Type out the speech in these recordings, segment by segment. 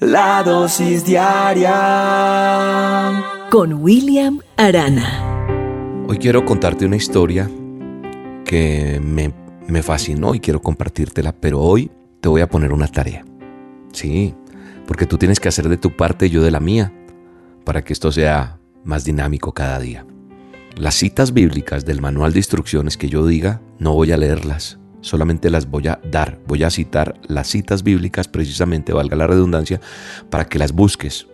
La dosis diaria con William Arana. Hoy quiero contarte una historia que me, me, fascinó y quiero compartírtela, pero hoy te voy a poner una tarea. Sí, porque tú tienes que hacer de tu parte y yo de la mía, para que esto sea más dinámico cada día. Las citas bíblicas del manual de instrucciones que yo diga, no voy a leerlas, solamente las voy a dar. Voy a citar las citas bíblicas precisamente, valga la redundancia, para que las busques.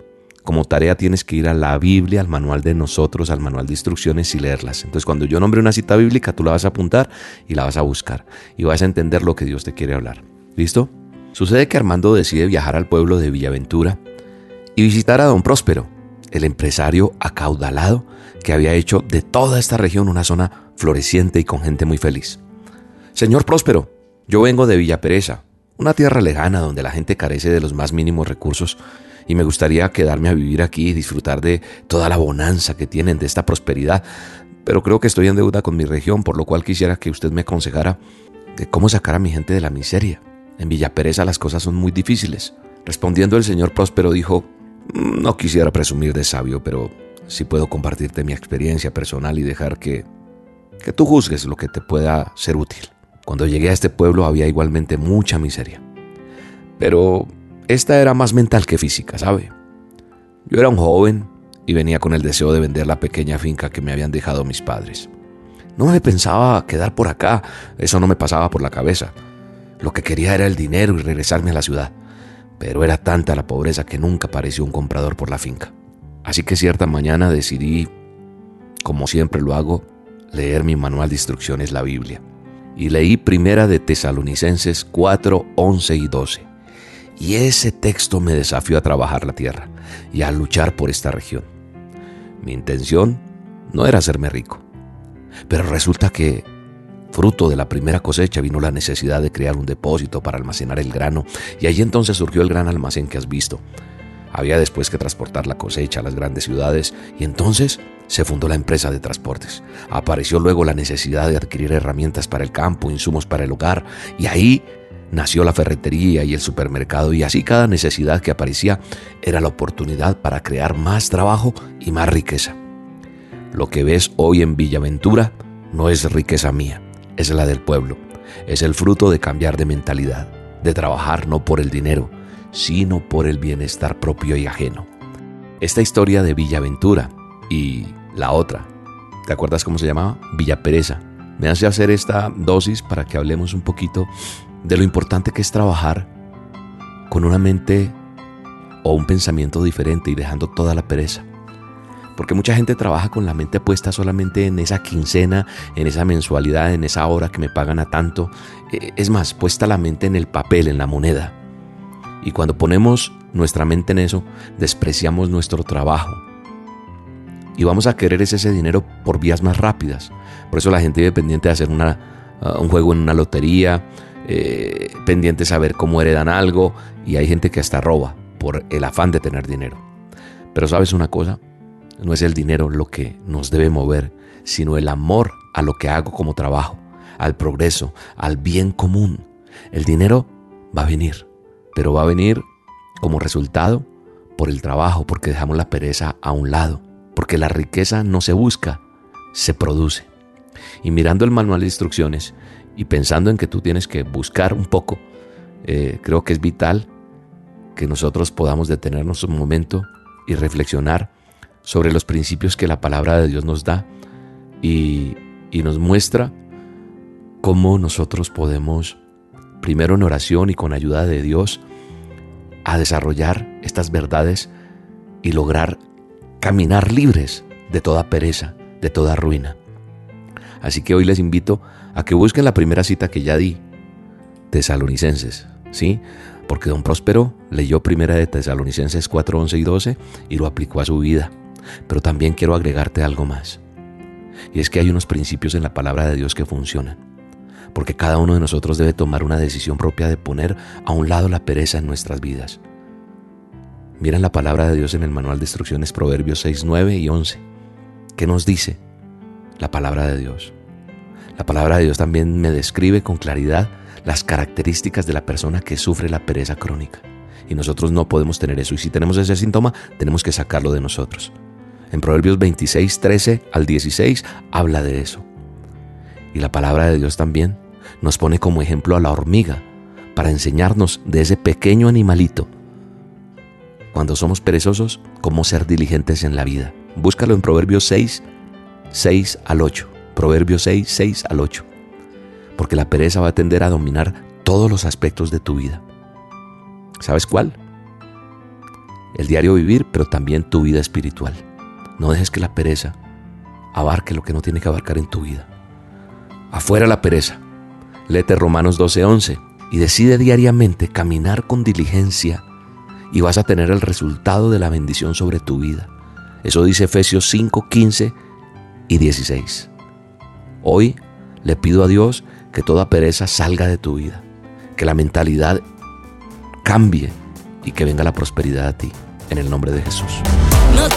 Como tarea tienes que ir a la Biblia, al manual de nosotros, al manual de instrucciones y leerlas. Entonces cuando yo nombre una cita bíblica, tú la vas a apuntar y la vas a buscar y vas a entender lo que Dios te quiere hablar. ¿Listo? Sucede que Armando decide viajar al pueblo de Villaventura y visitar a don Próspero, el empresario acaudalado que había hecho de toda esta región una zona floreciente y con gente muy feliz. Señor Próspero, yo vengo de Villa Pereza, una tierra lejana donde la gente carece de los más mínimos recursos y me gustaría quedarme a vivir aquí y disfrutar de toda la bonanza que tienen de esta prosperidad, pero creo que estoy en deuda con mi región, por lo cual quisiera que usted me aconsejara de cómo sacar a mi gente de la miseria. En Villa Pereza las cosas son muy difíciles. Respondiendo el señor Próspero dijo, mm, no quisiera presumir de sabio, pero sí puedo compartirte mi experiencia personal y dejar que, que tú juzgues lo que te pueda ser útil. Cuando llegué a este pueblo había igualmente mucha miseria. Pero esta era más mental que física, ¿sabe? Yo era un joven y venía con el deseo de vender la pequeña finca que me habían dejado mis padres. No me pensaba quedar por acá, eso no me pasaba por la cabeza. Lo que quería era el dinero y regresarme a la ciudad. Pero era tanta la pobreza que nunca apareció un comprador por la finca. Así que cierta mañana decidí, como siempre lo hago, leer mi manual de instrucciones, la Biblia y leí Primera de Tesalonicenses 4, 11 y 12. Y ese texto me desafió a trabajar la tierra y a luchar por esta región. Mi intención no era hacerme rico, pero resulta que, fruto de la primera cosecha, vino la necesidad de crear un depósito para almacenar el grano, y allí entonces surgió el gran almacén que has visto. Había después que transportar la cosecha a las grandes ciudades y entonces se fundó la empresa de transportes. Apareció luego la necesidad de adquirir herramientas para el campo, insumos para el hogar y ahí nació la ferretería y el supermercado y así cada necesidad que aparecía era la oportunidad para crear más trabajo y más riqueza. Lo que ves hoy en Villaventura no es riqueza mía, es la del pueblo. Es el fruto de cambiar de mentalidad, de trabajar no por el dinero, sino por el bienestar propio y ajeno. Esta historia de Villaventura y la otra, ¿te acuerdas cómo se llamaba? Villa Pereza. Me hace hacer esta dosis para que hablemos un poquito de lo importante que es trabajar con una mente o un pensamiento diferente y dejando toda la pereza. Porque mucha gente trabaja con la mente puesta solamente en esa quincena, en esa mensualidad, en esa hora que me pagan a tanto. Eh, es más, puesta la mente en el papel, en la moneda. Y cuando ponemos nuestra mente en eso, despreciamos nuestro trabajo. Y vamos a querer ese dinero por vías más rápidas. Por eso la gente vive pendiente de hacer una, uh, un juego en una lotería, eh, pendiente de saber cómo heredan algo. Y hay gente que hasta roba por el afán de tener dinero. Pero sabes una cosa, no es el dinero lo que nos debe mover, sino el amor a lo que hago como trabajo, al progreso, al bien común. El dinero va a venir pero va a venir como resultado por el trabajo, porque dejamos la pereza a un lado, porque la riqueza no se busca, se produce. Y mirando el manual de instrucciones y pensando en que tú tienes que buscar un poco, eh, creo que es vital que nosotros podamos detenernos un momento y reflexionar sobre los principios que la palabra de Dios nos da y, y nos muestra cómo nosotros podemos primero en oración y con ayuda de Dios, a desarrollar estas verdades y lograr caminar libres de toda pereza, de toda ruina. Así que hoy les invito a que busquen la primera cita que ya di, Tesalonicenses, ¿sí? Porque don Próspero leyó primera de Tesalonicenses 4, 11 y 12 y lo aplicó a su vida. Pero también quiero agregarte algo más. Y es que hay unos principios en la palabra de Dios que funcionan porque cada uno de nosotros debe tomar una decisión propia de poner a un lado la pereza en nuestras vidas. Miren la palabra de Dios en el manual de instrucciones Proverbios 6, 9 y 11. ¿Qué nos dice la palabra de Dios? La palabra de Dios también me describe con claridad las características de la persona que sufre la pereza crónica. Y nosotros no podemos tener eso. Y si tenemos ese síntoma, tenemos que sacarlo de nosotros. En Proverbios 26, 13 al 16 habla de eso. Y la palabra de Dios también nos pone como ejemplo a la hormiga para enseñarnos de ese pequeño animalito. Cuando somos perezosos, cómo ser diligentes en la vida. Búscalo en Proverbios 6, 6 al 8. Proverbios 6, 6 al 8. Porque la pereza va a tender a dominar todos los aspectos de tu vida. ¿Sabes cuál? El diario vivir, pero también tu vida espiritual. No dejes que la pereza abarque lo que no tiene que abarcar en tu vida. Afuera la pereza. Léete Romanos 12:11 y decide diariamente caminar con diligencia y vas a tener el resultado de la bendición sobre tu vida. Eso dice Efesios 5, 15 y 16. Hoy le pido a Dios que toda pereza salga de tu vida, que la mentalidad cambie y que venga la prosperidad a ti, en el nombre de Jesús. No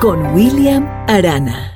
Con William Arana.